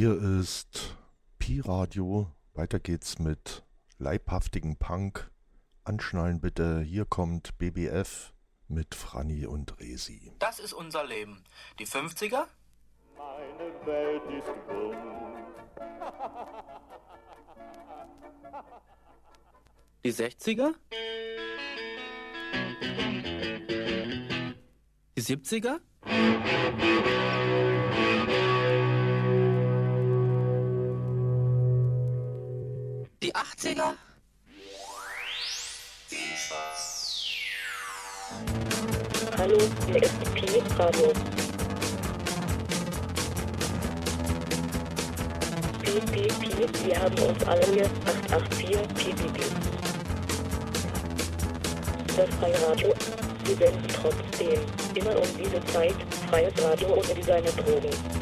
Hier ist Pi Radio. Weiter geht's mit leibhaftigen Punk. Anschnallen bitte. Hier kommt BBF mit Franny und Resi. Das ist unser Leben. Die 50er? Meine Welt ist bunt. Die 60er? Die 70er? Die 80er? Hallo, hier ist Pi Radio. Pi, Pi, Pi, wir haben uns alle hier 884 Pi, Pi, Pi. Das freie Radio, wir senden trotzdem immer um diese Zeit freies Radio ohne Designer Drogen.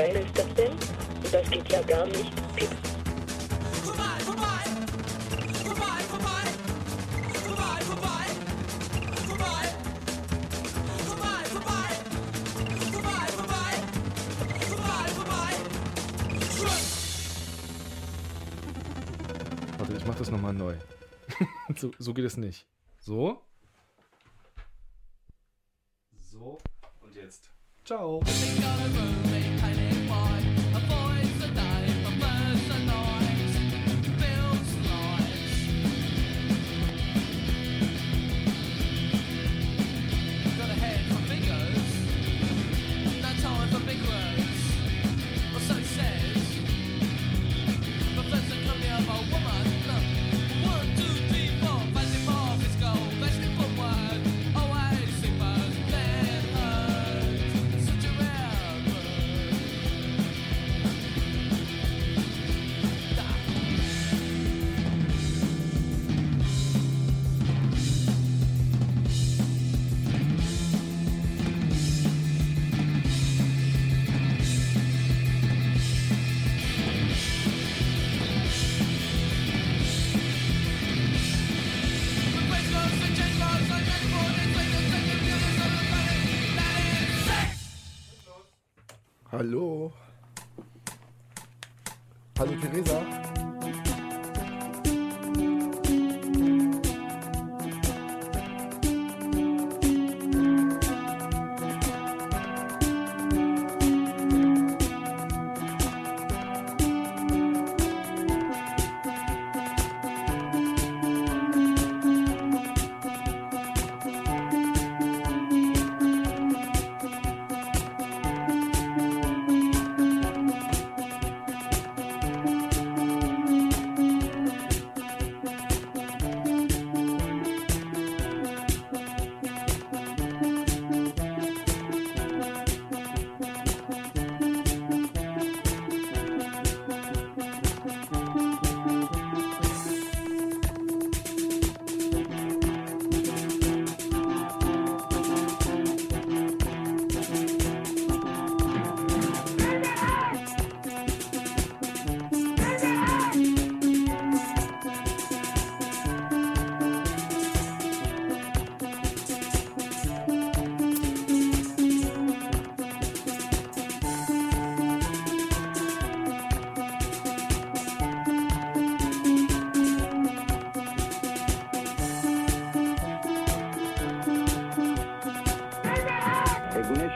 Geil ist das denn? Das geht ja gar nicht. Pip. Warte, ich mach das nochmal neu. so, so geht es nicht. So. So. Und jetzt. Ciao.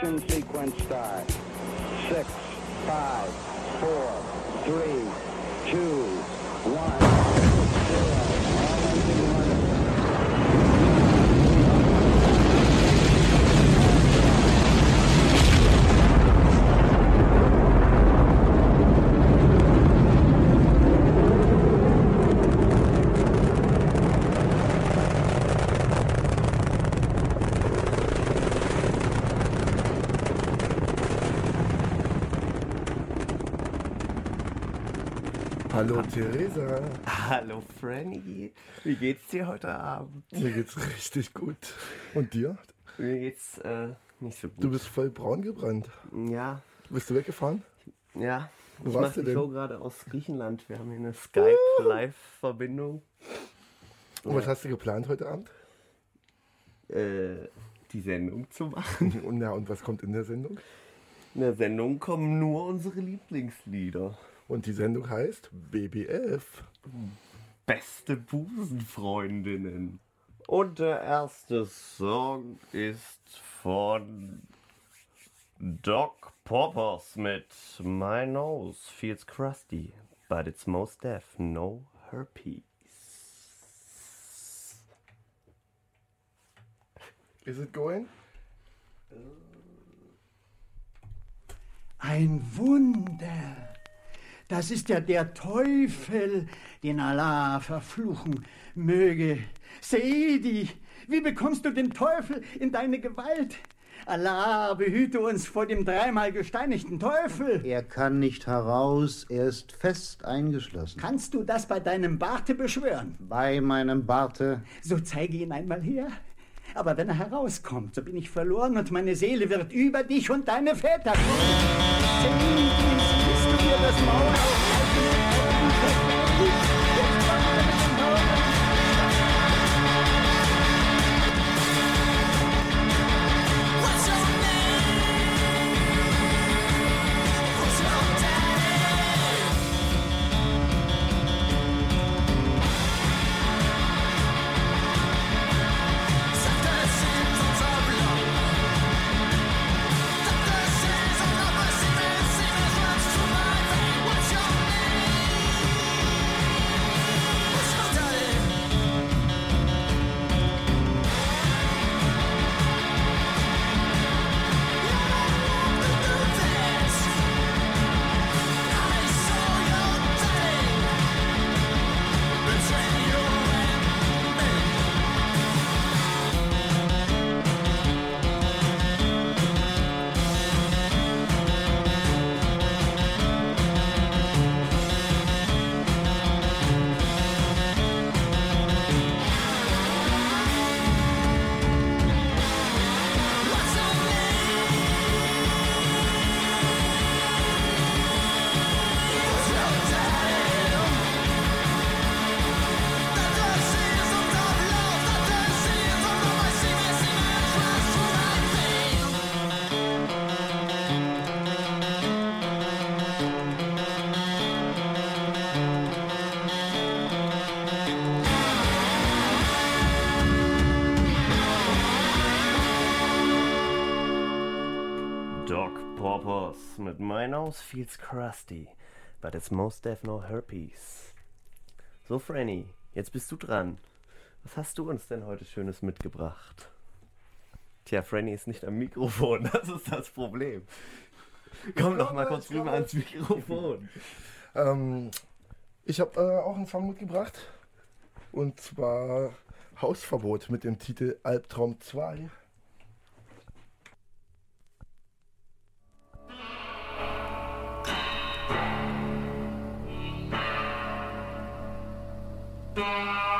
Ignition sequence start. Six, five, four, three, Hallo Theresa. Hallo Franny, wie geht's dir heute Abend? Mir geht's richtig gut. Und dir? Mir geht's äh, nicht so gut. Du bist voll braun gebrannt. ja, Bist du weggefahren? ja. Wo ich warst mache du die denn? Show gerade aus Griechenland. Wir haben hier eine Skype-Live-Verbindung. Und was hast du geplant heute Abend? Äh, die Sendung zu machen. Und, ja, und was kommt in der Sendung? In der Sendung kommen nur unsere Lieblingslieder. Und die Sendung heißt BBF. Beste Busenfreundinnen. Und der erste Song ist von Doc Poppers mit My Nose Feels Crusty, but it's most deaf, no herpes. Is it going? Ein Wunder. Das ist ja der Teufel, den Allah verfluchen möge. Seidi, wie bekommst du den Teufel in deine Gewalt? Allah behüte uns vor dem dreimal gesteinigten Teufel. Er kann nicht heraus, er ist fest eingeschlossen. Kannst du das bei deinem Barte beschwören? Bei meinem Barte. So zeige ihn einmal her. Aber wenn er herauskommt, so bin ich verloren und meine Seele wird über dich und deine Väter. Seidi, siehst du mit My Nose Feels Crusty, but it's most deaf, no herpes. So, Franny, jetzt bist du dran. Was hast du uns denn heute Schönes mitgebracht? Tja, Franny ist nicht am Mikrofon, das ist das Problem. Komm doch mal kurz rüber ans Mikrofon. Ähm, ich habe äh, auch einen Song mitgebracht. Und zwar Hausverbot mit dem Titel Albtraum 2. Bye.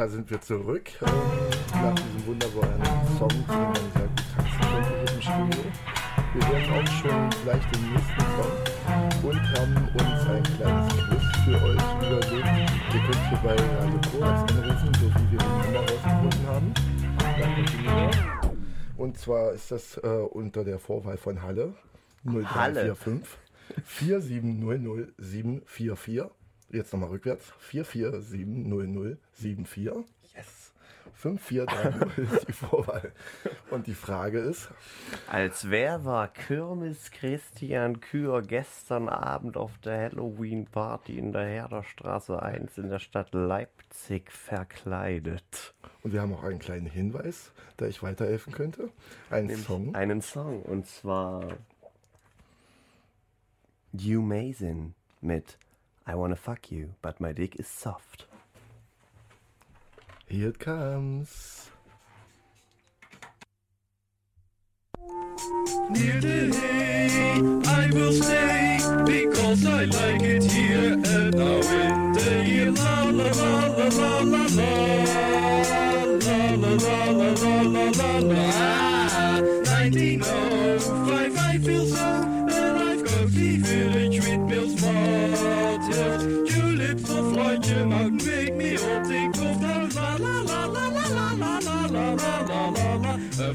Da sind wir zurück. Nach diesem wunderbaren Song, den man sehr gut tanzen im Studio. Wir hören auch schon gleich den nächsten Song und haben uns ein kleines Quiz für euch überlegt. Ihr könnt hier bei Radio Korax anrufen, so wie wir die Nummer rausgefunden haben. Und zwar ist das äh, unter der Vorwahl von Halle 0345 4700744. Jetzt nochmal rückwärts. 4470074. Yes. 5430 ist die Vorwahl. Und die Frage ist, Als wer war Kirmes Christian Kür gestern Abend auf der Halloween-Party in der Herderstraße 1 in der Stadt Leipzig verkleidet? und wir haben auch einen kleinen Hinweis, da ich weiterhelfen könnte. Ein Nämlich Song. Einen Song und zwar You Mason mit I Wanna Fuck You, but my dick is soft. Here it comes. Near the hay, I will stay because I like it here and now in the year. La la la la la la la la la la la la la la la. Ah, 1905, I feel so alive. Cozy village with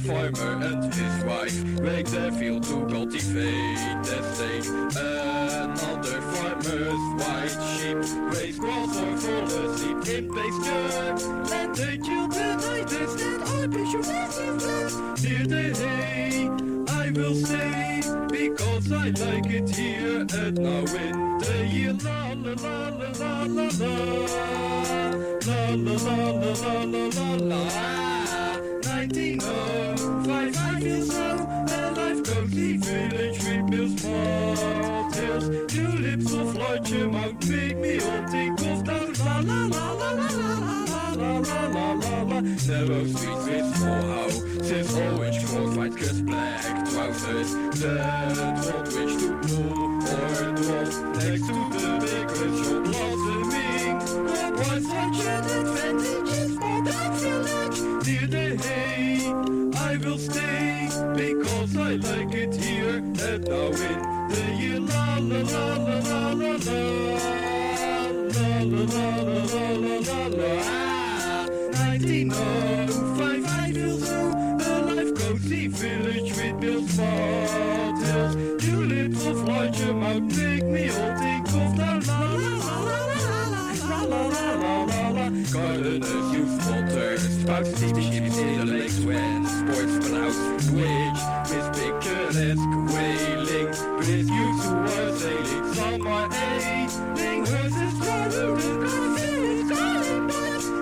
farmer and his wife make their field to cultivate their state. Another farmer's white sheep raise grass or fall asleep in pasture. Let the children understand our bishop is Near the hay, I will stay because I like it here and now in the year. La la la la la la la la la la la la la la la. 1905, I feel so alive. Cozy village with Bill's small. Tulips of larger mount make me all think of those. La la la la la la la la la la la la. Narrow streets with small houses, orange clothes, white dress, black trousers. That want wish to dwell next to the baker's shop blossoming. What was such an advantage for that village? Near the hay, I will stay because I like it here in the year. La la la la la la la la la la la la la la. Ah, 1905, I feel so alive. Cozy village with Bill's hotels. Tulips of larger mount make me all think of the la la la la la la la la la la la. Gardeners use water, spouts steam ships in the lakes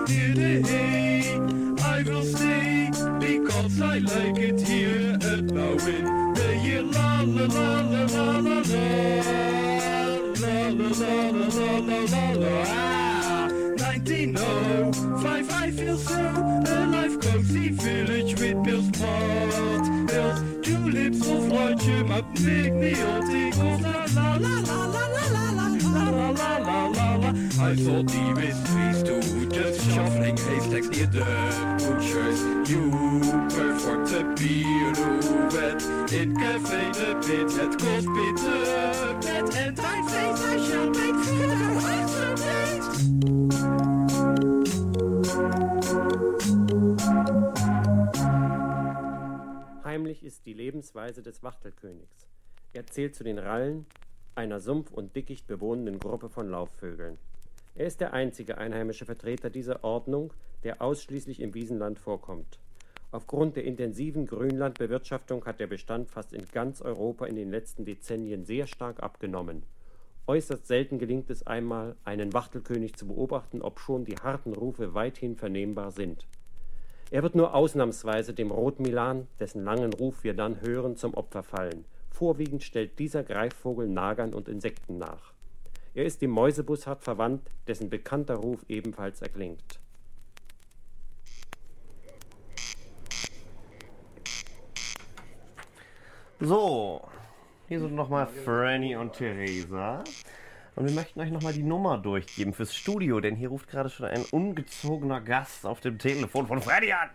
I will stay because I like it here and now in the. La la la la la la la la la la la la la la. Ah, 1905, I so alive. Cozy village with Bill's pot hills, tulips of larger mount make me all la la la la la la la la la la Jahre. Also die wisst, du das schaffen. Hashtags ihr und tschüss. You perform the pirouette. In Café de Pit, het kost bitte. Met en dein Face, I shall make you isolate. Heimlich ist die Lebensweise des Wachtelkönigs. Er zählt zu den Rallen, einer sumpf- und dickicht bewohnenden Gruppe von Laufvögeln. Er ist der einzige einheimische Vertreter dieser Ordnung, der ausschließlich im Wiesenland vorkommt. Aufgrund der intensiven Grünlandbewirtschaftung hat der Bestand fast in ganz Europa in den letzten Dezennien sehr stark abgenommen. Äußerst selten gelingt es einmal, einen Wachtelkönig zu beobachten, obschon die harten Rufe weithin vernehmbar sind. Er wird nur ausnahmsweise dem Rotmilan, dessen langen Ruf wir dann hören, zum Opfer fallen. Vorwiegend stellt dieser Greifvogel Nagern und Insekten nach. Er ist dem Mäusebussard verwandt, dessen bekannter Ruf ebenfalls erklingt. So, hier sind nochmal Franny und Theresa. Und wir möchten euch nochmal die Nummer durchgeben fürs Studio, denn hier ruft gerade schon ein ungezogener Gast auf dem Telefon von Freddy an.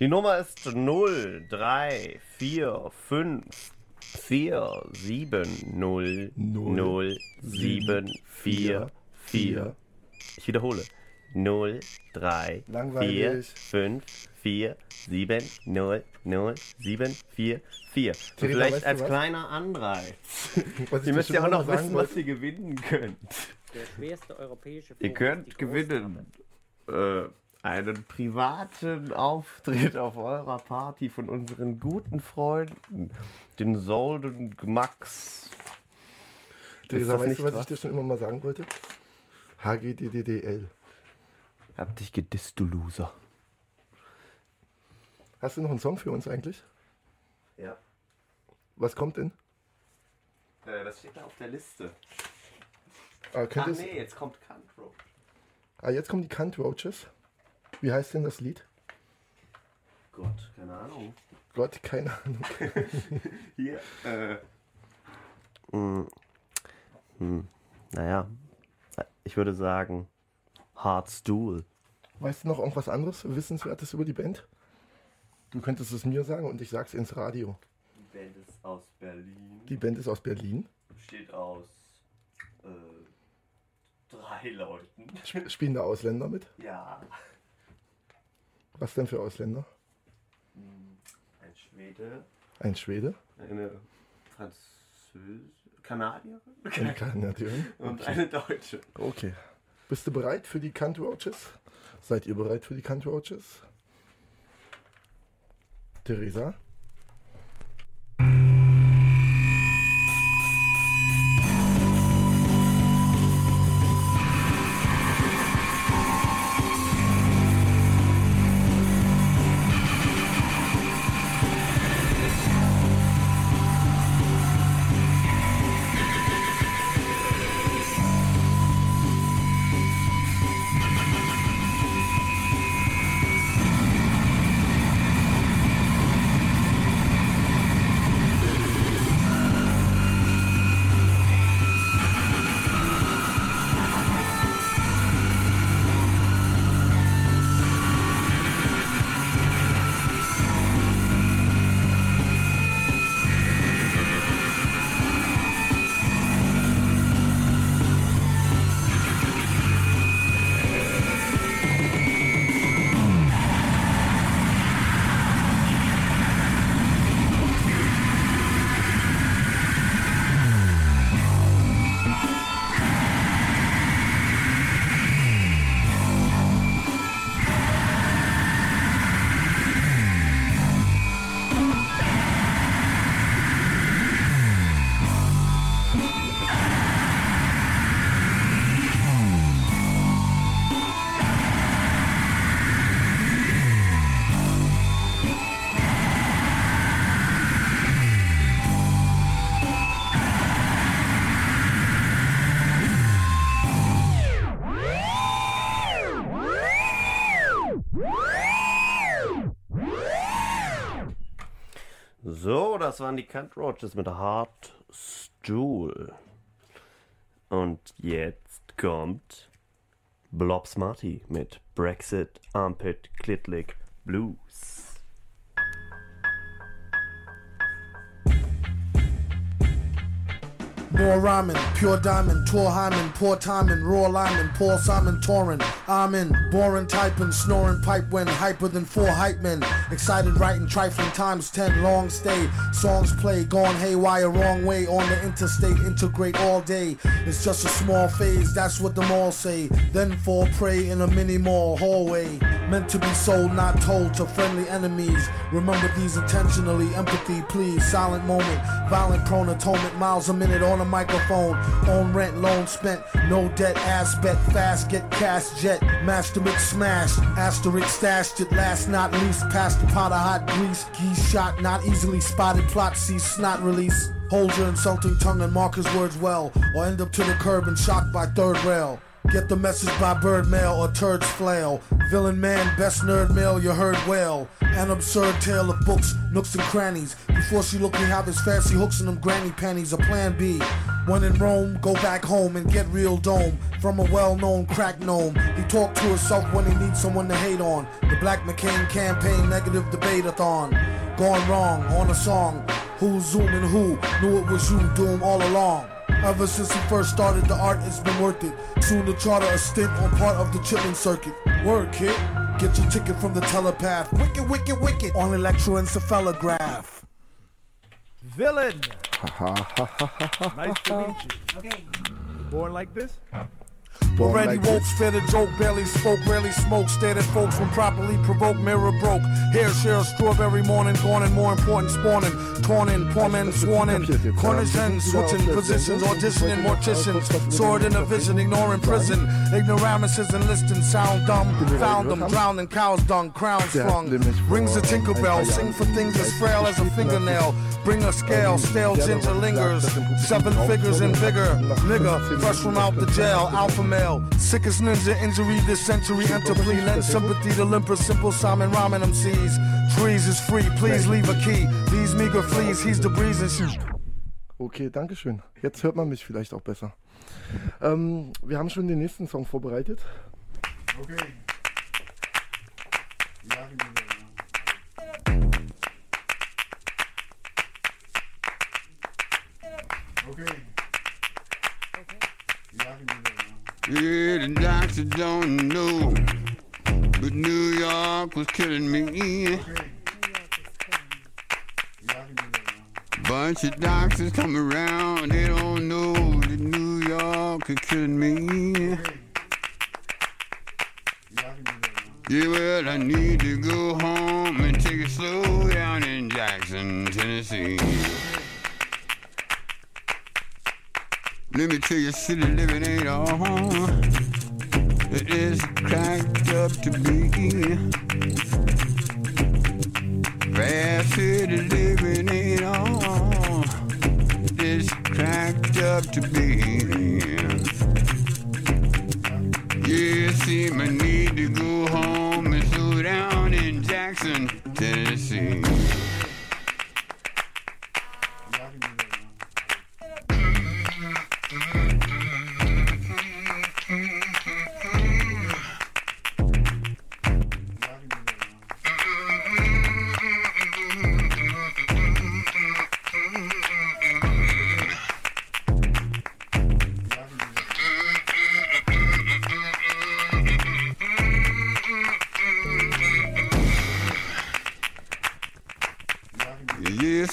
Die Nummer ist 0, 3, 4, 5, 4, 7, 0, 0, 7, 4, 4. Ich wiederhole. 0, 3, 4, Langweilig. 5, 4, 7, 0, 0, 7, 4, 4. Und Theresa, vielleicht als kleiner Anreiz. Ihr müsst ja auch noch sagen wissen, was ihr gewinnen könnt. Der schwerste europäische Ihr könnt gewinnen äh, einen privaten Auftritt auf eurer Party von unseren guten Freunden, den Solden Max. Theresa, weißt nicht du, was was? ich dir schon immer mal sagen wollte? HGDDDL. Hab dich gedisst, du Loser. Hast du noch einen Song für uns eigentlich? Ja. Was kommt denn? Äh, das steht da auf der Liste. Ah, könntest, nee, jetzt kommt Cantro. ah, jetzt kommen die Cunt Roaches. Wie heißt denn das Lied? Gott, keine Ahnung. Gott, keine Ahnung. Hier, äh. Hm. Hm. Naja, ich würde sagen, Hard Stool. Weißt du noch irgendwas anderes Wissenswertes über die Band? Du könntest es mir sagen und ich sag's ins Radio. Die Band ist aus Berlin. Die Band ist aus Berlin. Besteht aus äh, drei Leuten. Sp spielen da Ausländer mit? Ja. Was denn für Ausländer? Hm, Ein Schwede, Ein Schwede? eine Französin, Kanadierin Eine Kanadierin? und Okay. eine Deutsche. Okay. Bist du bereit für die Cunt Roaches? Seid ihr bereit für die Cunt Roaches? Theresa? Das waren die Cunt Roaches mit Hard Stool. Und jetzt kommt Blob Smarty mit Brexit Armpit Clitlick Blues. More rhyming, pure diamond, tour hymen, poor timing, raw lineman, Paul Simon Torin. I'm in, boring typing, snoring pipe when hyper than four hype men. Excited writing, trifling times ten, long stay. Songs play, gone haywire, wrong way on the interstate, integrate all day. It's just a small phase, that's what them all say. Then fall prey in a mini mall hallway. Meant to be sold, not told to friendly enemies. Remember these intentionally, empathy, please. Silent moment, violent prone atonement, miles a minute on a microphone. On rent, loan spent, no debt, ass bet, fast, get cash, jet. Master mix smashed, asterisk stashed it last not least. Past the pot of hot grease, geese shot, not easily spotted. Plot cease, snot release. Hold your insulting tongue and mark his words well, or end up to the curb and shocked by third rail. Get the message by bird mail or turds flail. Villain man, best nerd mail you heard well. An absurd tale of books, nooks and crannies. Before she looked me have his fancy hooks in them granny panties. A plan B. When in Rome, go back home and get real dome from a well-known crack gnome. He talked to himself when he needs someone to hate on. The Black McCain campaign negative debate-a-thon. Gone wrong on a song. Who's zooming who? Knew it was you, Doom, all along. Ever since he first started the art, it's been worth it. Soon to charter a stint on part of the chilling circuit. Word, kid. Get your ticket from the telepath. Wicked, wicked, wicked. On electroencephalograph. Villain. nice nice to meet you. Okay. Born like this? Already woke, spit a joke, barely spoke, rarely smoked, stared at folks when properly provoked, mirror broke. Hair share, strawberry morning, gone and more important, spawning, torn in, poor men sworn in. Corners and switching positions, auditioning, morticians, sword in a vision, ignoring prison. Ignoramuses enlisting, sound dumb, found them, drowning cow's dung, crowns sprung. Rings a tinker bell, sing for things as frail as a fingernail. Bring a scale, stale ginger lingers, seven figures in vigor. Nigga, fresh from out the jail, alpha male. Sickest ninja injury this century. Enter plea, lend sympathy to limper, simple Simon Ramen MCs. Trees is free, please leave a key. These meager fleas, he's the breeze and shoot. Okay, danke schön. Jetzt hört man mich vielleicht auch besser. Ähm, wir haben schon den nächsten Song vorbereitet. Okay. Okay. Yeah, the doctor don't know, but New York was killing me. Bunch of doctors come around, they don't know that New York is killing me. Yeah, well, I need to go home and take it slow down in Jackson, Tennessee. Let me tell you, city living ain't all it is cracked up to be. Fast city living ain't all it is cracked up to be. Yeah, see, I need to go home and slow down in Jackson, Tennessee.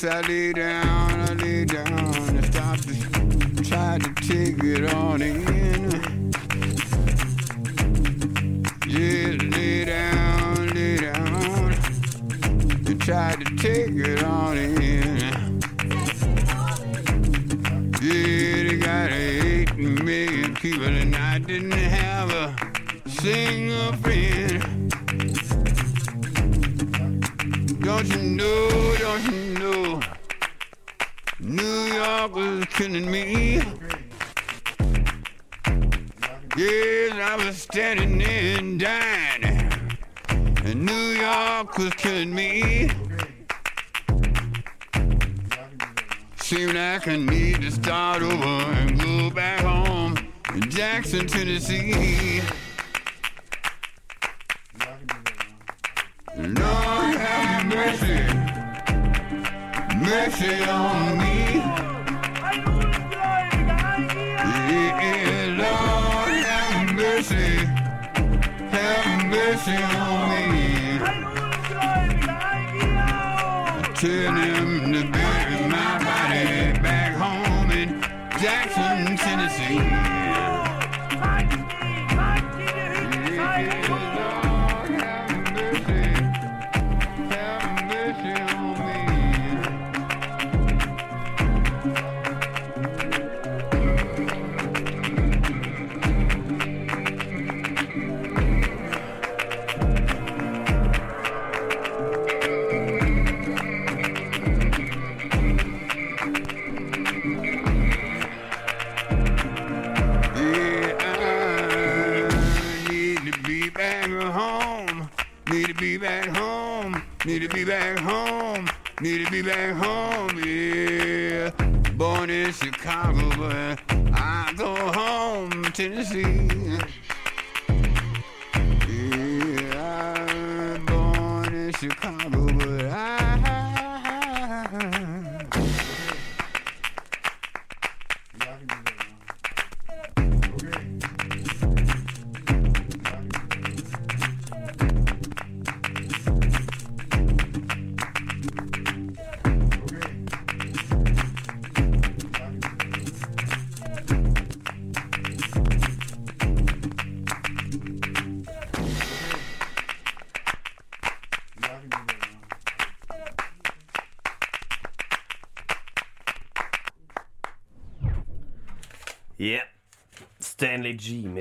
I lay down, I lay down and stop to try to take it on in. Killing me. Yes, I was standing and dying. And New York was killing me. Seemed like I need to start over and go back home in Jackson, Tennessee.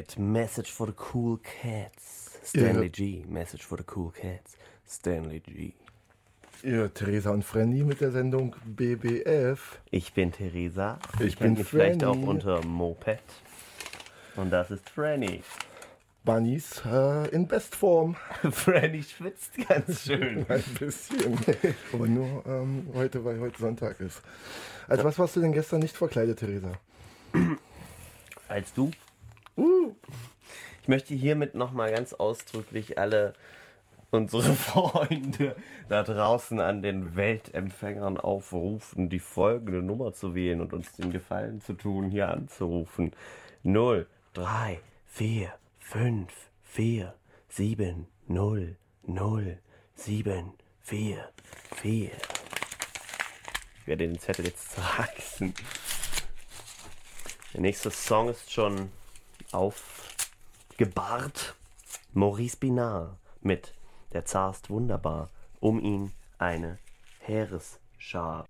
Mit Message for the Cool Cats. Stanley G, Message for the Cool Cats. Stanley G. Ihr Theresa und Frenny mit der Sendung BBF. Ich bin Theresa. Ich kennt bin mich vielleicht auch unter Moped. Und das ist Franny. Bunnies äh, in Bestform. Franny schwitzt ganz schön. Ein bisschen. Aber nur ähm, heute, weil heute Sonntag ist. Als was warst du denn gestern nicht verkleidet, Theresa? Als du? Uh. Ich möchte hiermit nochmal ganz ausdrücklich alle unsere Freunde da draußen an den Weltempfängern aufrufen, die folgende Nummer zu wählen und uns den Gefallen zu tun, hier anzurufen. 0, 3, 4, 5, 4, 7, 0, 0, 7, 4, 4. Ich werde den Zettel jetzt zerreißen. Der nächste Song ist schon aufgebahrt. Maurice Binard mit Der Zar ist wunderbar. Um ihn eine Heeresschar.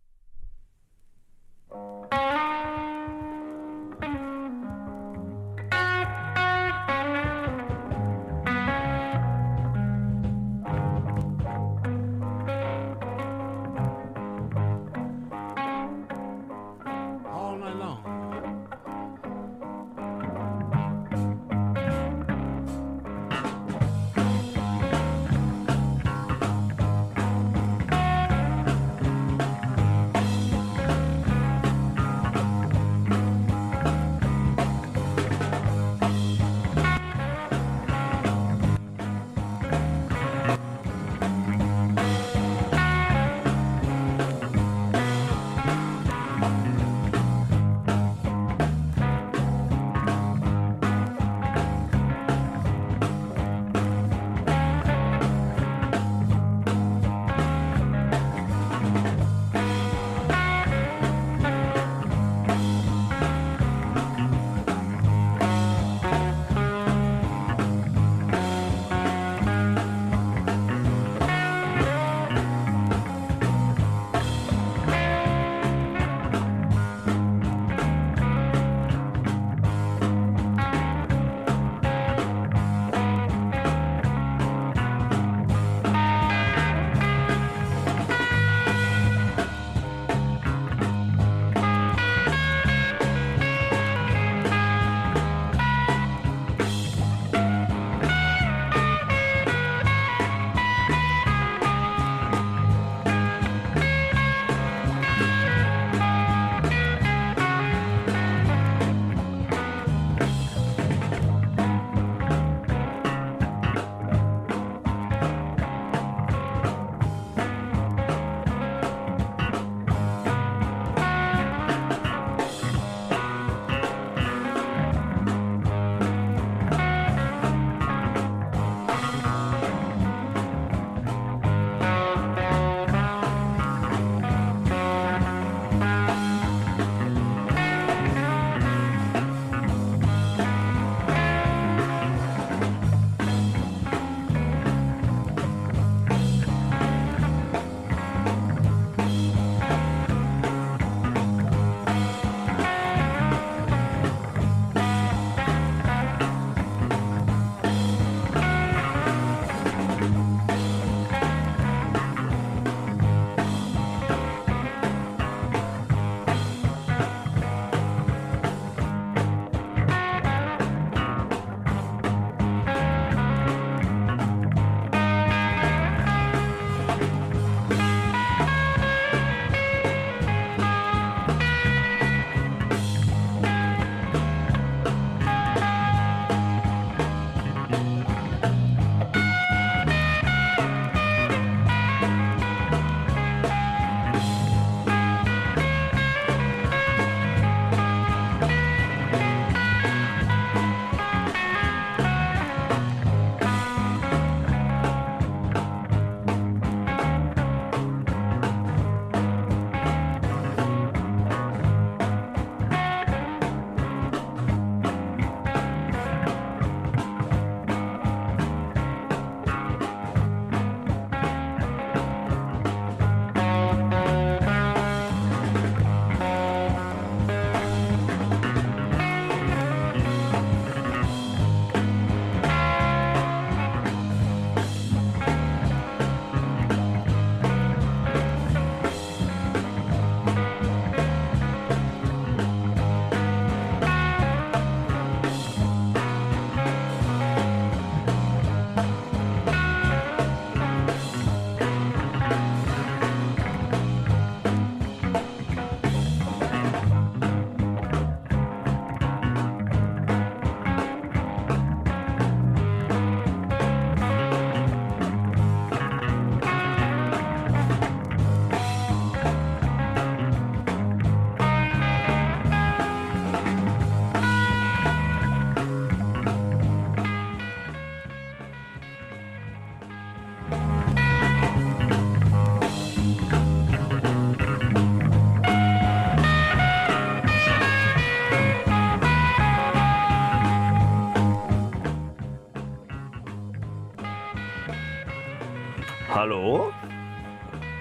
Hallo?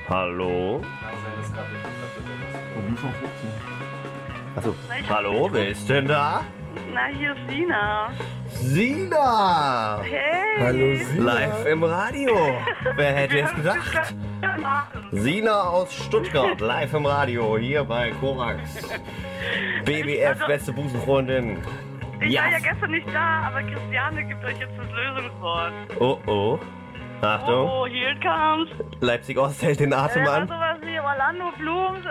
Hallo? Also, hallo, wer ist denn da? Na, hier ist Sina. Sina! Hey! Hallo Sina! Live im Radio. Wer hätte es gedacht? Sina aus Stuttgart, live im Radio, hier bei Korax. BBF, beste Busenfreundin. Ich war ja gestern nicht da, aber Christiane gibt euch jetzt das Lösungswort. Oh oh. Achtung. Oh, here it comes. Leipzig Ost hält den Atem Äh, an. sowas wie Orlando Bloom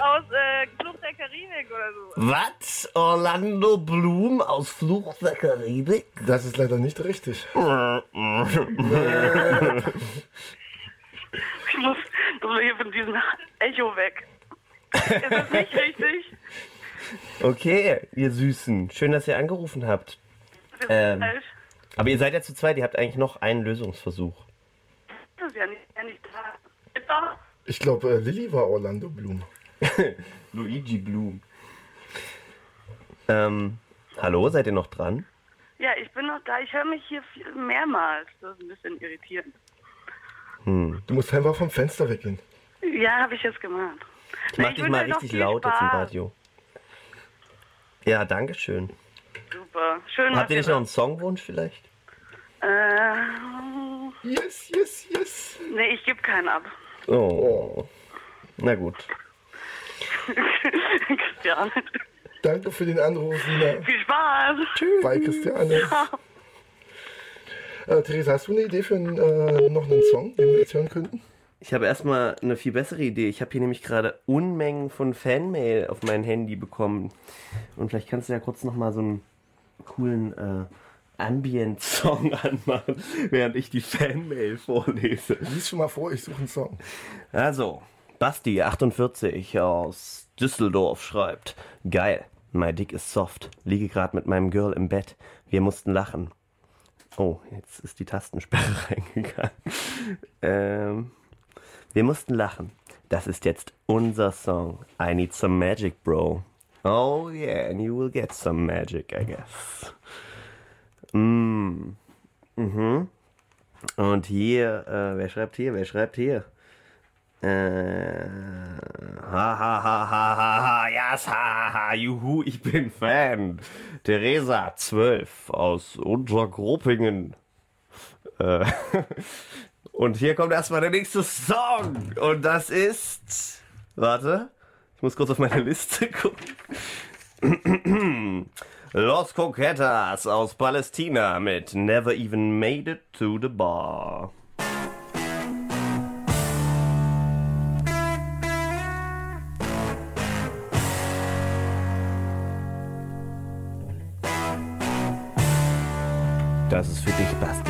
aus äh, Flucht der Karibik oder so. Was? Orlando Bloom aus Fluch der Karibik? Das ist leider nicht richtig. Ich muss, muss hier von diesem Echo weg. Ist das nicht richtig? Okay, ihr Süßen. Schön, dass ihr angerufen habt. Das ist Ähm, falsch. Aber ihr seid ja zu zweit, ihr habt eigentlich noch einen Lösungsversuch. Das ist ja nicht, ja nicht da. Ich glaube, äh, Lilly war Orlando Bloom. Luigi Bloom. Ähm, hallo, seid ihr noch dran? Ja, ich bin noch da. Ich höre mich hier viel mehrmals. Das ist ein bisschen irritierend. Hm. Du musst einfach vom Fenster weggehen. Ja, habe ich jetzt gemacht. Ich Na, mach dich mal richtig laut jetzt im Spaß. Radio. Ja, danke schön. Super. Schön, Habt ihr nicht noch einen Songwunsch vielleicht? Äh, yes, yes, yes. Nee, ich gebe keinen ab. Oh. Na gut. Christian. Danke für den Anruf, Sina. Viel Spaß. Tschüss. Bei Christiane. Äh, Theresa, hast du eine Idee für einen, äh, noch einen Song, den wir jetzt hören könnten? Ich habe erstmal eine viel bessere Idee. Ich habe hier nämlich gerade Unmengen von Fanmail auf mein Handy bekommen. Und vielleicht kannst du ja kurz nochmal so einen coolen äh, Ambient-Song anmachen, während ich die Fanmail vorlese. Lies schon mal vor, ich suche einen Song. Also, Basti, 48 aus Düsseldorf, schreibt: Geil, my dick is soft. Liege gerade mit meinem Girl im Bett. Wir mussten lachen. Oh, jetzt ist die Tastensperre reingegangen. Ähm, wir mussten lachen. Das ist jetzt unser Song. I need some magic, bro. Oh yeah, and you will get some magic, I guess. Mm. Mhm. Und hier, äh, wer schreibt hier? Wer schreibt hier? Äh, ha ha ha ha ha ha, yes, ha ha, juhu, ich bin Fan. Theresa, 12, aus Untergruppingen. Äh, und hier kommt erstmal der nächste Song. Und das ist, warte, ich muss kurz auf meine Liste gucken. Los Coquetas aus Palästina mit Never Even Made It to the Bar. Das ist für dich, Basti.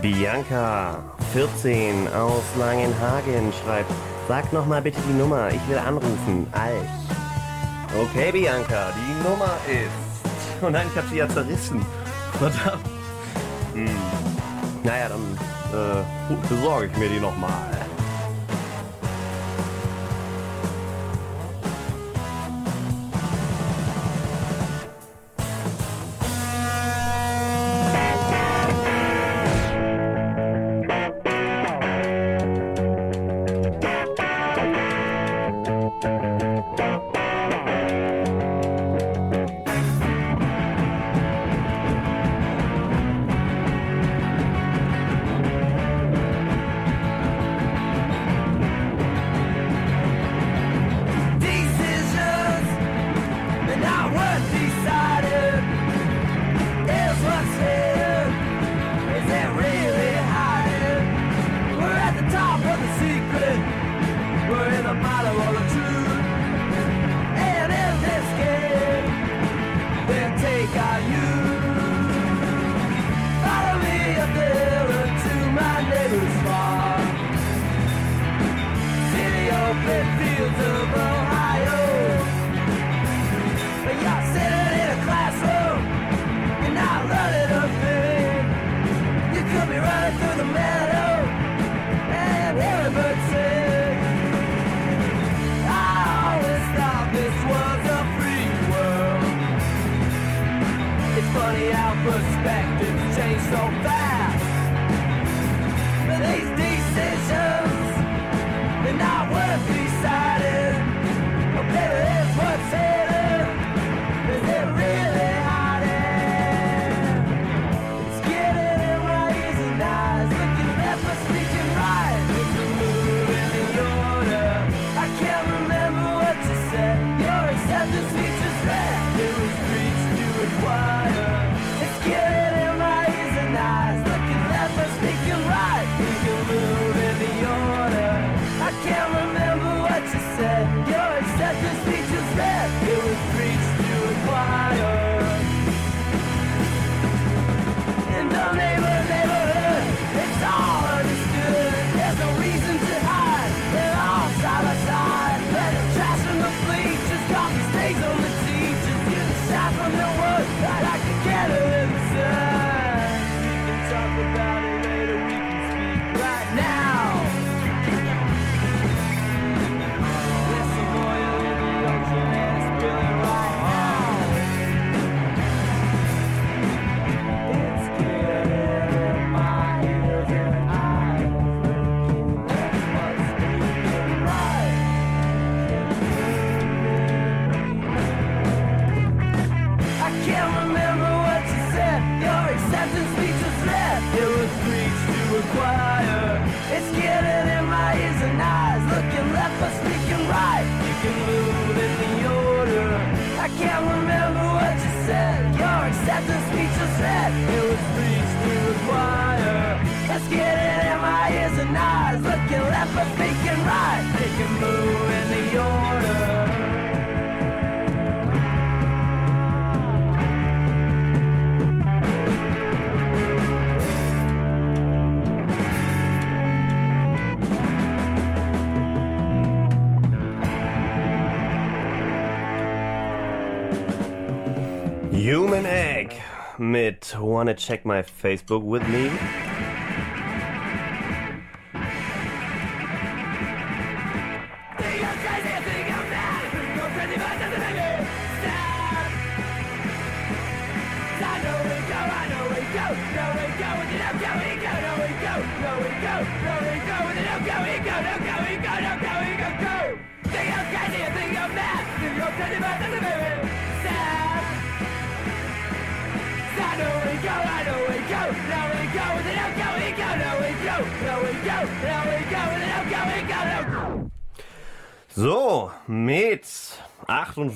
Bianca, 14 aus Langenhagen, schreibt, sag nochmal bitte die Nummer, ich will anrufen. Alch. Okay, Bianca, die Nummer ist. Oh nein, ich hab sie ja zerrissen. Verdammt. Hm. Naja, dann äh, besorge ich mir die nochmal. mit Wanna Check My Facebook with Me?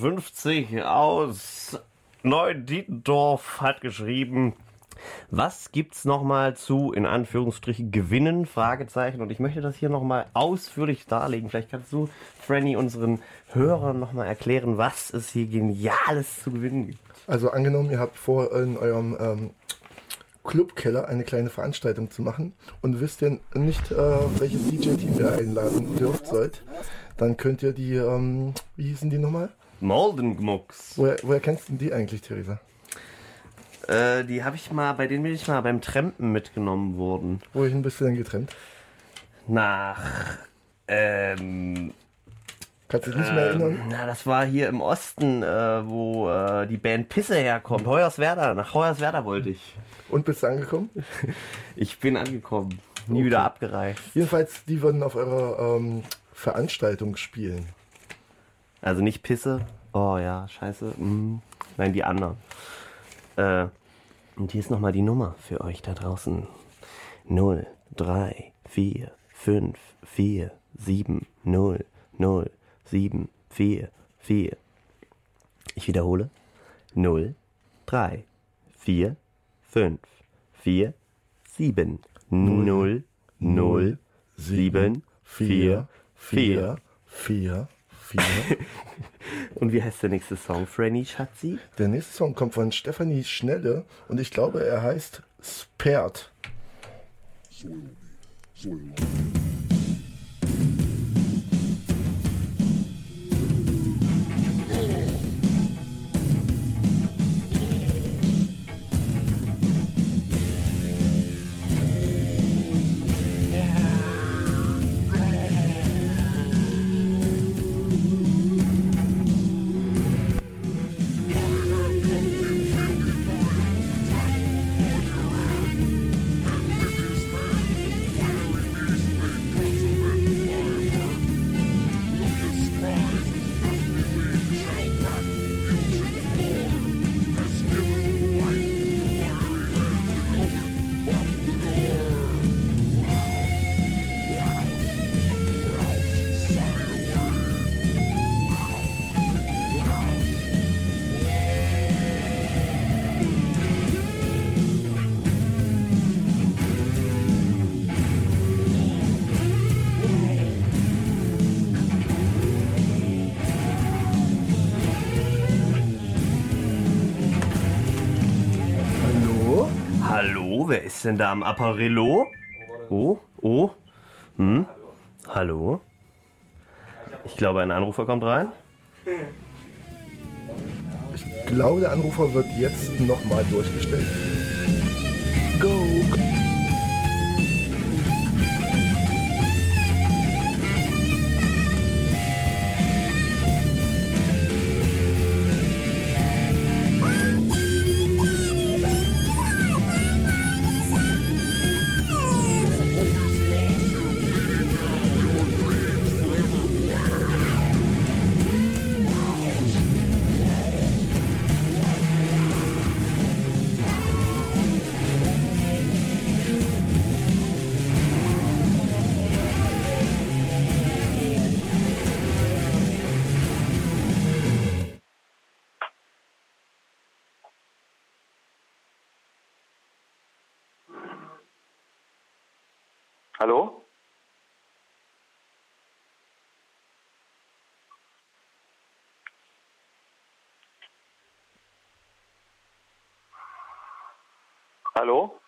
52 aus Neudietendorf hat geschrieben, was gibt's nochmal zu, in Anführungsstrichen, gewinnen? Fragezeichen. Und ich möchte das hier nochmal ausführlich darlegen. Vielleicht kannst du, Franny, unseren Hörern nochmal erklären, was es hier Geniales zu gewinnen gibt. Also angenommen, ihr habt vor, in eurem ähm, Clubkeller eine kleine Veranstaltung zu machen und wisst ihr nicht, äh, welches DJ-Team ihr einladen dürft sollt, dann könnt ihr die, ähm, wie hießen die nochmal? Moldengmucks. Woher, woher kennst du die eigentlich, Theresa? Äh, die habe ich mal, bei denen bin ich mal beim Trampen mitgenommen worden. Wohin bist du denn getrennt? Nach, ähm... Kannst du dich nicht mehr erinnern? Na, das war hier im Osten, äh, wo äh, die Band Pisse herkommt. Hoyerswerda. Nach Hoyerswerda wollte ich. Und bist du angekommen? Ich bin angekommen. Nie Okay. wieder abgereist. Jedenfalls, die würden auf eurer ähm, Veranstaltung spielen. Also nicht Pisse. Oh ja, scheiße. Mm. Nein, die anderen. Äh, und hier ist nochmal die Nummer für euch da draußen. 0, 3, 4, 5, 4, 7, 0, 0, 7, 4, 4. Ich wiederhole. 0, 3, 4, 5, 4, 7, 0, 0, 7, 4, 4. 4, 4. Und wie heißt der nächste Song, Franny Schatzi? Der nächste Song kommt von Stefanie Schnelle und ich glaube, er heißt Spared. Hallo? Hallo, wer ist denn da am Apparillo? Oh, oh, hm, hallo? Ich glaube, ein Anrufer kommt rein. Ich glaube, der Anrufer wird jetzt nochmal durchgestellt. Go! Hallo?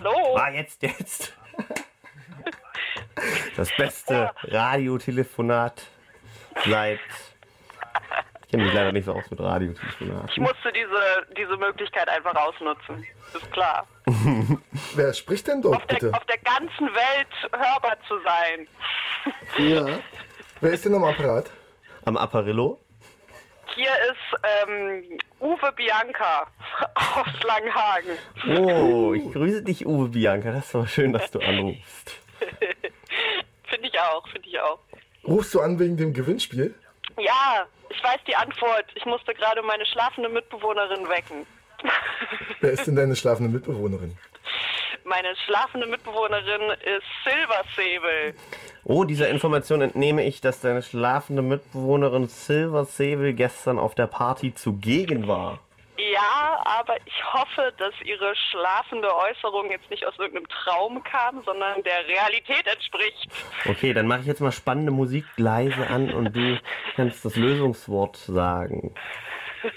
Hallo? Ah, jetzt, jetzt. Das beste Radiotelefonat seit. Ich kenne mich leider nicht so aus mit Ich Radiotelefonaten. musste diese, diese Möglichkeit einfach ausnutzen. Ist klar. Wer spricht denn dort, Auf der, bitte? auf der ganzen Welt hörbar zu sein. Ja. Wer ist denn am Apparat? Am Apparillo? Hier ist ähm, Uwe Bianca aus Langenhagen. Oh, ich grüße dich, Uwe Bianca. Das ist aber schön, dass du anrufst. Finde ich auch, finde ich auch. Rufst du an wegen dem Gewinnspiel? Ja, ich weiß die Antwort. Ich musste gerade meine schlafende Mitbewohnerin wecken. Wer ist denn deine schlafende Mitbewohnerin? Meine schlafende Mitbewohnerin ist Silbersäbel. Oh, dieser Information entnehme ich, dass deine schlafende Mitbewohnerin Silver Sable gestern auf der Party zugegen war. Ja, aber ich hoffe, dass ihre schlafende Äußerung jetzt nicht aus irgendeinem Traum kam, sondern der Realität entspricht. Okay, dann mache ich jetzt mal spannende Musik leise an und du kannst das Lösungswort sagen.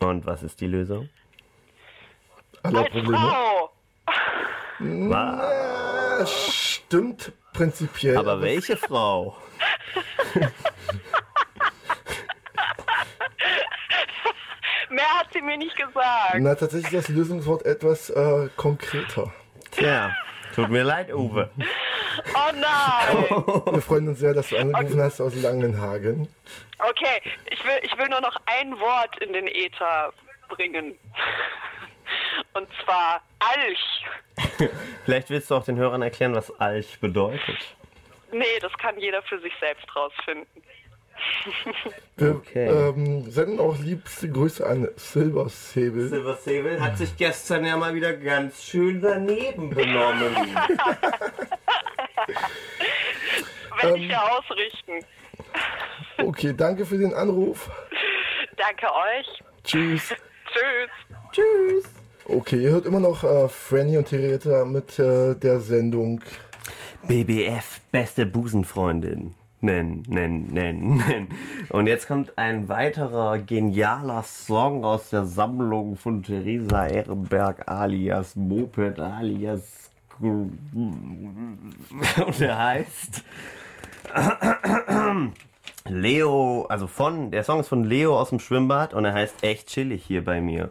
Und was ist die Lösung? Aller Als Probleme? Frau. Ja, stimmt prinzipiell. Aber welche Frau? Mehr hat sie mir nicht gesagt. Na, tatsächlich ist das Lösungswort etwas äh, konkreter. Tja, tut mir leid, Uwe. Oh nein. Wir freuen uns sehr, dass du angerufen hast aus Langenhagen. Okay, ich will, ich will nur noch ein Wort in den Äther bringen. Und zwar Alch. Vielleicht willst du auch den Hörern erklären, was Alch bedeutet. Nee, das kann jeder für sich selbst rausfinden. Wir Okay. ähm, senden auch liebste Grüße an Silver Sable. Silver Sable hat sich gestern ja mal wieder ganz schön daneben benommen. Werde Ähm. ich ja ausrichten. Okay, danke für den Anruf. Danke euch. Tschüss. Tschüss. Tschüss. Okay, ihr hört immer noch äh, Franny und Theresa mit äh, der Sendung. BBF, beste Busenfreundin. Nen, nen, nen, nen. Und jetzt kommt ein weiterer genialer Song aus der Sammlung von Theresa Ehrenberg alias Moped alias und der heißt Leo, also von, der Song ist von Leo aus dem Schwimmbad und er heißt echt chillig hier bei mir.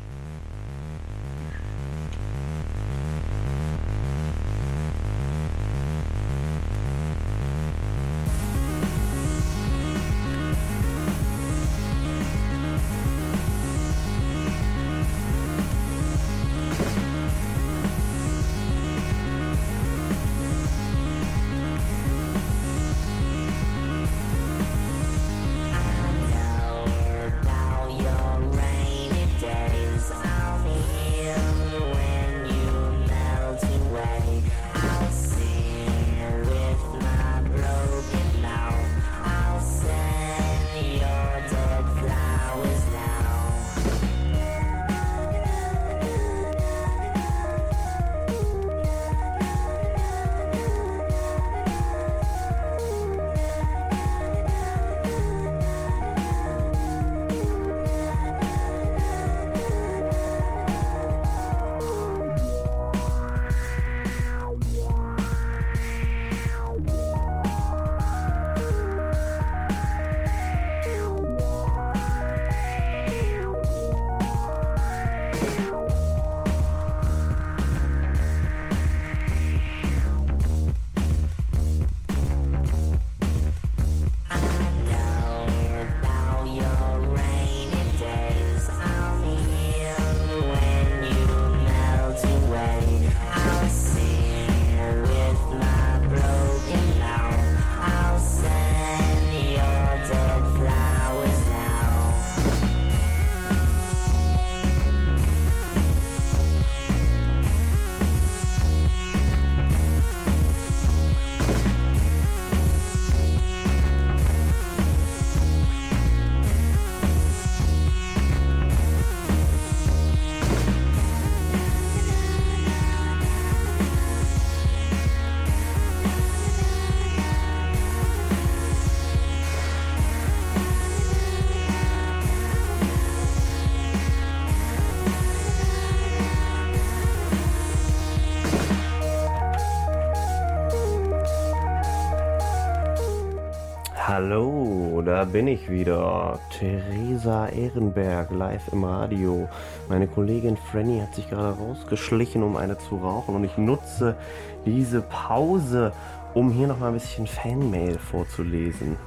Hallo, da bin ich wieder. Theresa Ehrenberg, live im Radio. Meine Kollegin Franny hat sich gerade rausgeschlichen, um eine zu rauchen. Und ich nutze diese Pause, um hier nochmal ein bisschen Fanmail vorzulesen.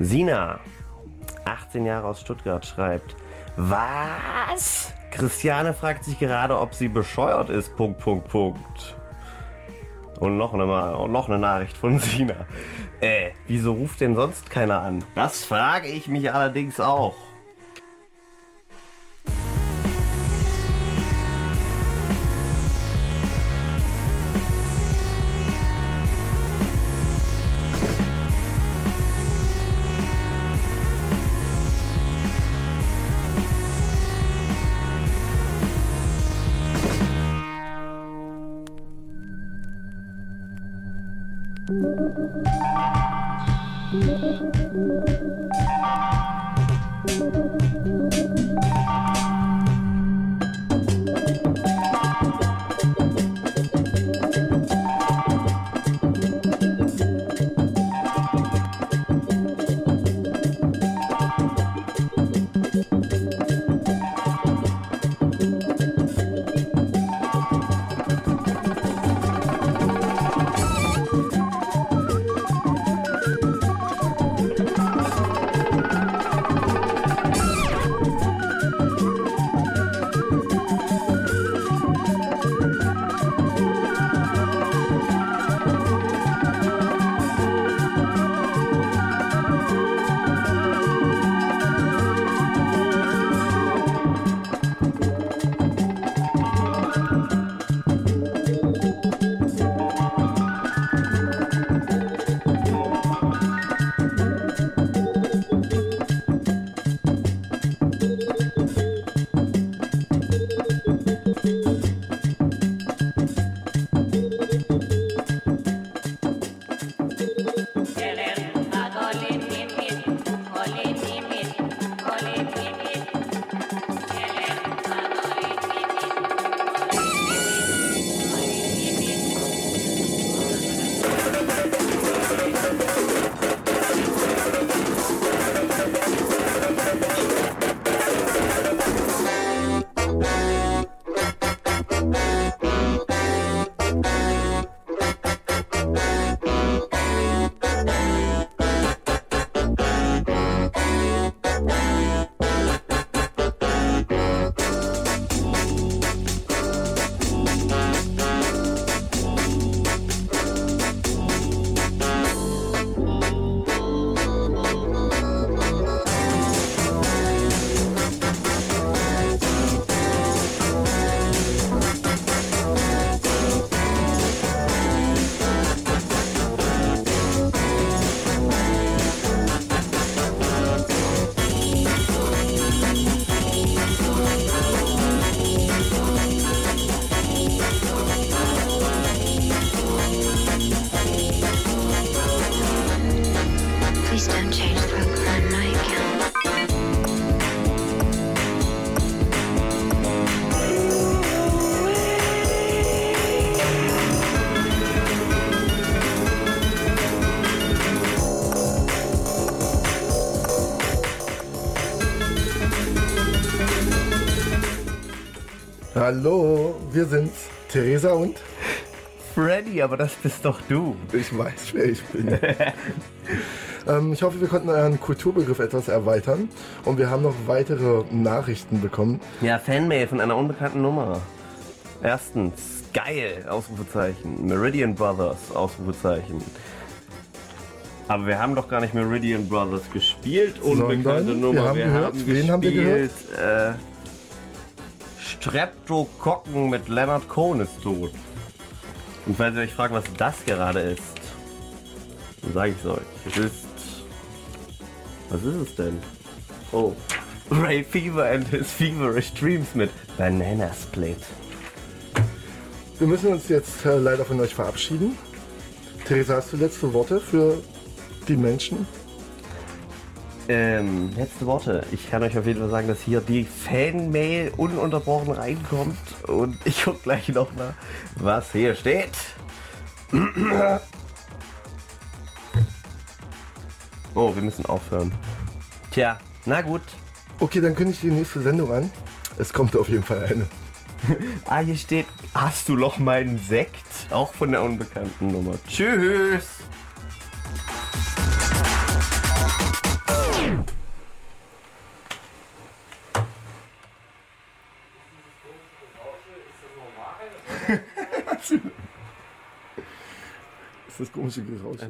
Sina, 18 Jahre aus Stuttgart, schreibt: Was? Christiane fragt sich gerade, ob sie bescheuert ist. Punkt, Punkt, Punkt. Und noch eine, und noch eine Nachricht von Sina. Äh, wieso ruft denn sonst keiner an? Das frage ich mich allerdings auch. Hallo, wir sind's. Theresa und? Freddy, aber das bist doch du. Ich weiß, wer ich bin. ähm, ich hoffe, wir konnten euren Kulturbegriff etwas erweitern. Und wir haben noch weitere Nachrichten bekommen. Ja, Fanmail von einer unbekannten Nummer. Erstens, geil, Ausrufezeichen. Meridian Brothers, Ausrufezeichen. Aber wir haben doch gar nicht Meridian Brothers gespielt, unbekannte Sondern, Nummer. wir haben gehört, wen haben wir gespielt, Äh, Streptokokken mit Leonard Cohen ist tot. Und falls ihr euch fragt, was das gerade ist, dann sage ich es euch. Es ist. Was ist es denn? Oh. Ray Fever and his feverish dreams mit Banana Split. Wir müssen uns jetzt äh, leider von euch verabschieden. Theresa, hast du letzte Worte für die Menschen? Ähm, letzte Worte. Ich kann euch auf jeden Fall sagen, dass hier die Fanmail ununterbrochen reinkommt. Und ich guck gleich noch mal, was hier steht. Oh, wir müssen aufhören. Tja, na gut. Okay, dann kündige ich die nächste Sendung an. Es kommt auf jeden Fall eine. ah, hier steht, hast du noch meinen Sekt? Auch von der unbekannten Nummer. Tschüss. ist das komische Geräusch.